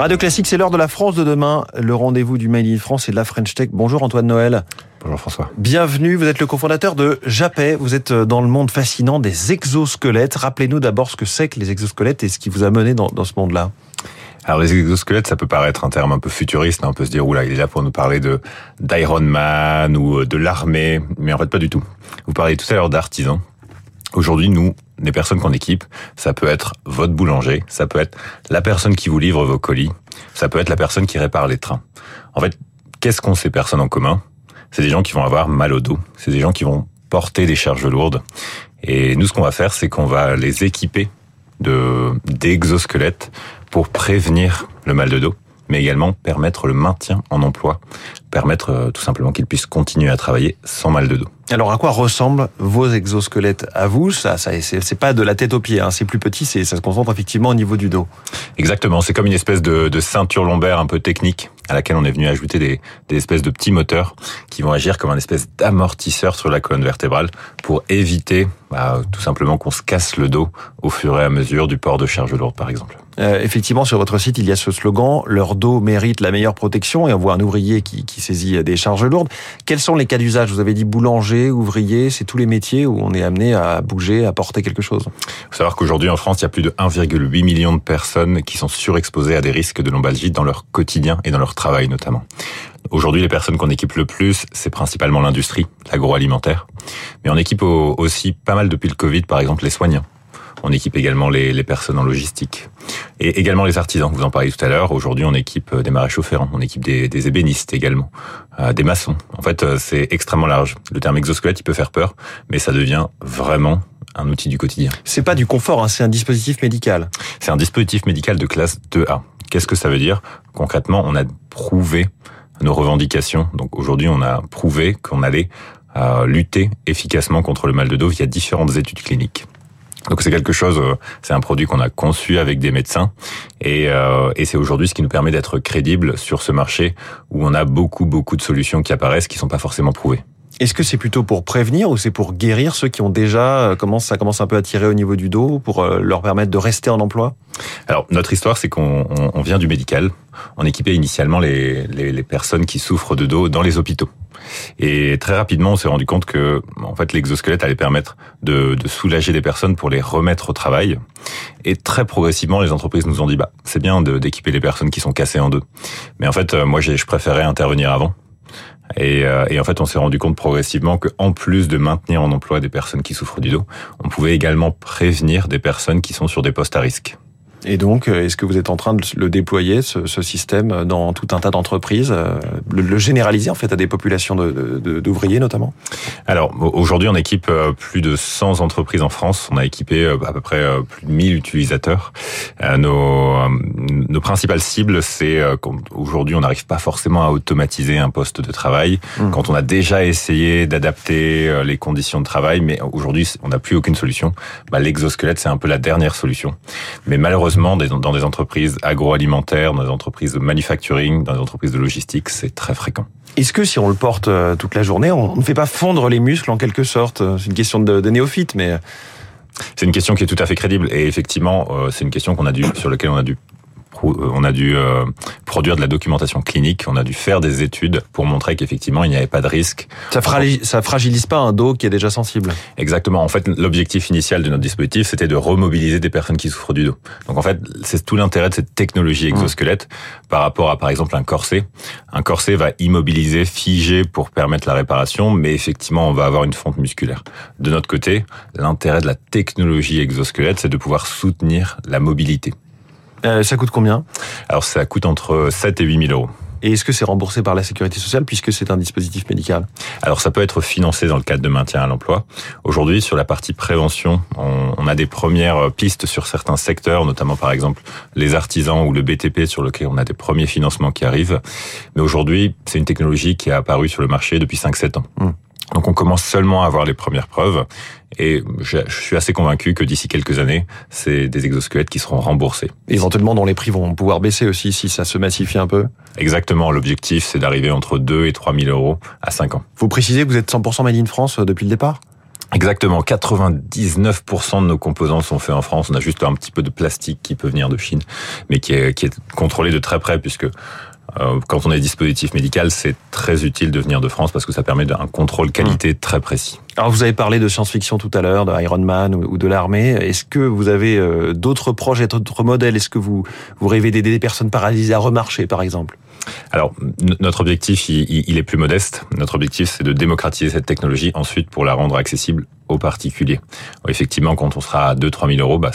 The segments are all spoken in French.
Radio Classique, c'est l'heure de la France de demain, le rendez-vous du Made in France et de la French Tech. Bonjour Antoine Noël. Bonjour François. Bienvenue, vous êtes le cofondateur de Japet, vous êtes dans le monde fascinant des exosquelettes. Rappelez-nous d'abord ce que c'est que les exosquelettes et ce qui vous a mené dans, dans ce monde-là. Alors les exosquelettes, ça peut paraître un terme un peu futuriste, hein. on peut se dire oula, il est là pour nous parler de d'Iron Man ou de l'armée, mais en fait pas du tout. Vous parlez tout à l'heure d'artisans. Aujourd'hui, nous, les personnes qu'on équipe, ça peut être votre boulanger, ça peut être la personne qui vous livre vos colis, ça peut être la personne qui répare les trains. En fait, qu'est-ce qu'ont ces personnes en commun? C'est des gens qui vont avoir mal au dos, c'est des gens qui vont porter des charges lourdes. Et nous, ce qu'on va faire, c'est qu'on va les équiper de d'exosquelettes pour prévenir le mal de dos, mais également permettre le maintien en emploi, permettre euh, tout simplement qu'ils puissent continuer à travailler sans mal de dos. Alors à quoi ressemblent vos exosquelettes à vous? Ça, ça c'est pas de la tête aux pieds, hein. c'est plus petit, c'est ça se concentre effectivement au niveau du dos. Exactement, c'est comme une espèce de, de, ceinture lombaire un peu technique à laquelle on est venu ajouter des, des espèces de petits moteurs qui vont agir comme un espèce d'amortisseur sur la colonne vertébrale pour éviter bah, tout simplement qu'on se casse le dos au fur et à mesure du port de charge lourde par exemple. Euh, effectivement, sur votre site, il y a ce slogan leur dos mérite la meilleure protection et on voit un ouvrier qui, qui saisit des charges lourdes. Quels sont les cas d'usage? Vous avez dit boulanger, ouvrier, c'est tous les métiers où on est amené à bouger, à porter quelque chose? Il faut savoir qu'aujourd'hui en France, il y a plus de 1,8 million de personnes qui sont surexposées à des risques de lombalgie dans leur quotidien et dans leur travail notamment. Aujourd'hui, les personnes qu'on équipe le plus, c'est principalement l'industrie, l'agroalimentaire. Mais on équipe aussi pas mal depuis le Covid, par exemple, les soignants. On équipe également les, les, personnes en logistique et également les artisans. Vous en parliez tout à l'heure. Aujourd'hui, on équipe des maréchaux ferrants, on équipe des, des ébénistes également, euh, des maçons. En fait, euh, c'est extrêmement large. Le terme exosquelette, il peut faire peur, mais ça devient vraiment un outil du quotidien. C'est pas du confort, hein, c'est un dispositif médical. C'est un dispositif médical de classe 2A. Qu'est-ce que ça veut dire? Concrètement, on a prouvé nos revendications. Donc aujourd'hui, on a prouvé qu'on allait euh, lutter efficacement contre le mal de dos via différentes études cliniques. Donc c'est quelque chose, euh, c'est un produit qu'on a conçu avec des médecins et, euh, et c'est aujourd'hui ce qui nous permet d'être crédible sur ce marché où on a beaucoup beaucoup de solutions qui apparaissent qui sont pas forcément prouvées. Est-ce que c'est plutôt pour prévenir ou c'est pour guérir ceux qui ont déjà commencé, ça commence un peu à tirer au niveau du dos pour leur permettre de rester en emploi? Alors notre histoire c'est qu'on on vient du médical, on équipait initialement les, les, les personnes qui souffrent de dos dans les hôpitaux. Et très rapidement, on s'est rendu compte que, en fait, l'exosquelette allait permettre de, de, soulager des personnes pour les remettre au travail. Et très progressivement, les entreprises nous ont dit, bah, c'est bien d'équiper les personnes qui sont cassées en deux. Mais en fait, moi, je préférais intervenir avant. Et, euh, et, en fait, on s'est rendu compte progressivement que, en plus de maintenir en emploi des personnes qui souffrent du dos, on pouvait également prévenir des personnes qui sont sur des postes à risque. Et donc, euh, est-ce que vous êtes en train de le déployer, ce, ce système, dans tout un tas d'entreprises, euh, le, le, généraliser en fait à des populations d'ouvriers de, de, notamment? Alors, aujourd'hui, on équipe euh, plus de 100 entreprises en France. On a équipé à peu près plus de 1000 utilisateurs. Nos, nos principales cibles, c'est aujourd'hui, on n'arrive pas forcément à automatiser un poste de travail. Mmh. Quand on a déjà essayé d'adapter les conditions de travail, mais aujourd'hui, on n'a plus aucune solution. Bah, L'exosquelette, c'est un peu la dernière solution. Mais malheureusement, malheureusement, dans des entreprises agroalimentaires, dans des entreprises de manufacturing, dans des entreprises de logistique, c'est très fréquent. Est-ce que si on le porte euh, toute la journée, on ne fait pas fondre les muscles en quelque sorte? C'est une question de, de néophyte, mais c'est une question qui est tout à fait crédible et effectivement, euh, c'est une question qu'on a dû sur laquelle on a dû euh, on a dû euh, produire de la documentation clinique, on a dû faire des études pour montrer qu'effectivement il n'y avait pas de risque. Ça, fragilise, ça fragilise pas un dos qui est déjà sensible. Exactement. En fait, l'objectif initial de notre dispositif, c'était de remobiliser des personnes qui souffrent du dos. Donc en fait, c'est tout l'intérêt de cette technologie exosquelette mmh. par rapport à par exemple un corset. Un corset va immobiliser, figer pour permettre la réparation, mais effectivement, on va avoir une fonte musculaire. De notre côté, l'intérêt de la technologie exosquelette, c'est de pouvoir soutenir la mobilité. Euh, ça coûte combien Alors ça coûte entre 7 et 8 000 euros. Et est-ce que c'est remboursé par la sécurité sociale puisque c'est un dispositif médical Alors ça peut être financé dans le cadre de maintien à l'emploi. Aujourd'hui, sur la partie prévention, on, on, a des premières pistes sur certains secteurs, notamment par exemple les artisans ou le BTP sur lequel on a des premiers financements qui arrivent. Mais aujourd'hui, c'est une technologie qui est apparue sur le marché depuis 5-7 ans. Mmh. Donc on commence seulement à avoir les premières preuves et je, suis assez convaincu que d'ici quelques années, c'est des exosquelettes qui seront remboursés. Éventuellement, dont les prix vont pouvoir baisser aussi si ça se massifie un peu Exactement, l'objectif c'est d'arriver entre 2 et 3 000 euros à 5 ans. Vous précisez que vous êtes 100% made in France euh, depuis le départ? Exactement, 99% de nos composants sont faits en France. On a juste un petit peu de plastique qui peut venir de Chine, mais qui est, qui est contrôlé de très près puisque quand on est dispositif médical, c'est très utile de venir de France parce que ça permet un contrôle qualité mmh. très précis. Alors vous avez parlé de science-fiction tout à l'heure, de Iron Man ou de l'armée. Est-ce que vous avez euh, d'autres projets, d'autres modèles? Est-ce que vous, vous rêvez d'aider des personnes paralysées à remarcher, par exemple? Alors, notre objectif, il, est plus modeste. Notre objectif, c'est de démocratiser cette technologie ensuite pour la rendre accessible aux particuliers. Effectivement, quand on sera à 2-3 000 euros, bah,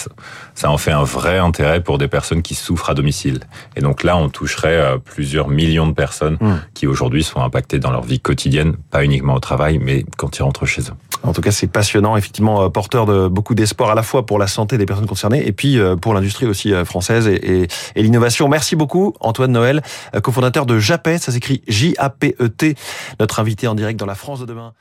ça, en fait un vrai intérêt pour des personnes qui souffrent à domicile. Et donc là, on toucherait euh, plusieurs millions de personnes mmh. qui aujourd'hui sont impactées dans leur vie quotidienne, pas uniquement au travail, mais quand ils rentrent chez eux. En tout cas, c'est passionnant, effectivement, euh, porteur de beaucoup d'espoir à la fois pour la santé des personnes concernées et puis euh, pour l'industrie aussi française et, et l'innovation. Merci beaucoup, Antoine Noël, cofondateur de Japet, ça s'écrit J-A-P-E-T, notre invité en direct dans la France de demain.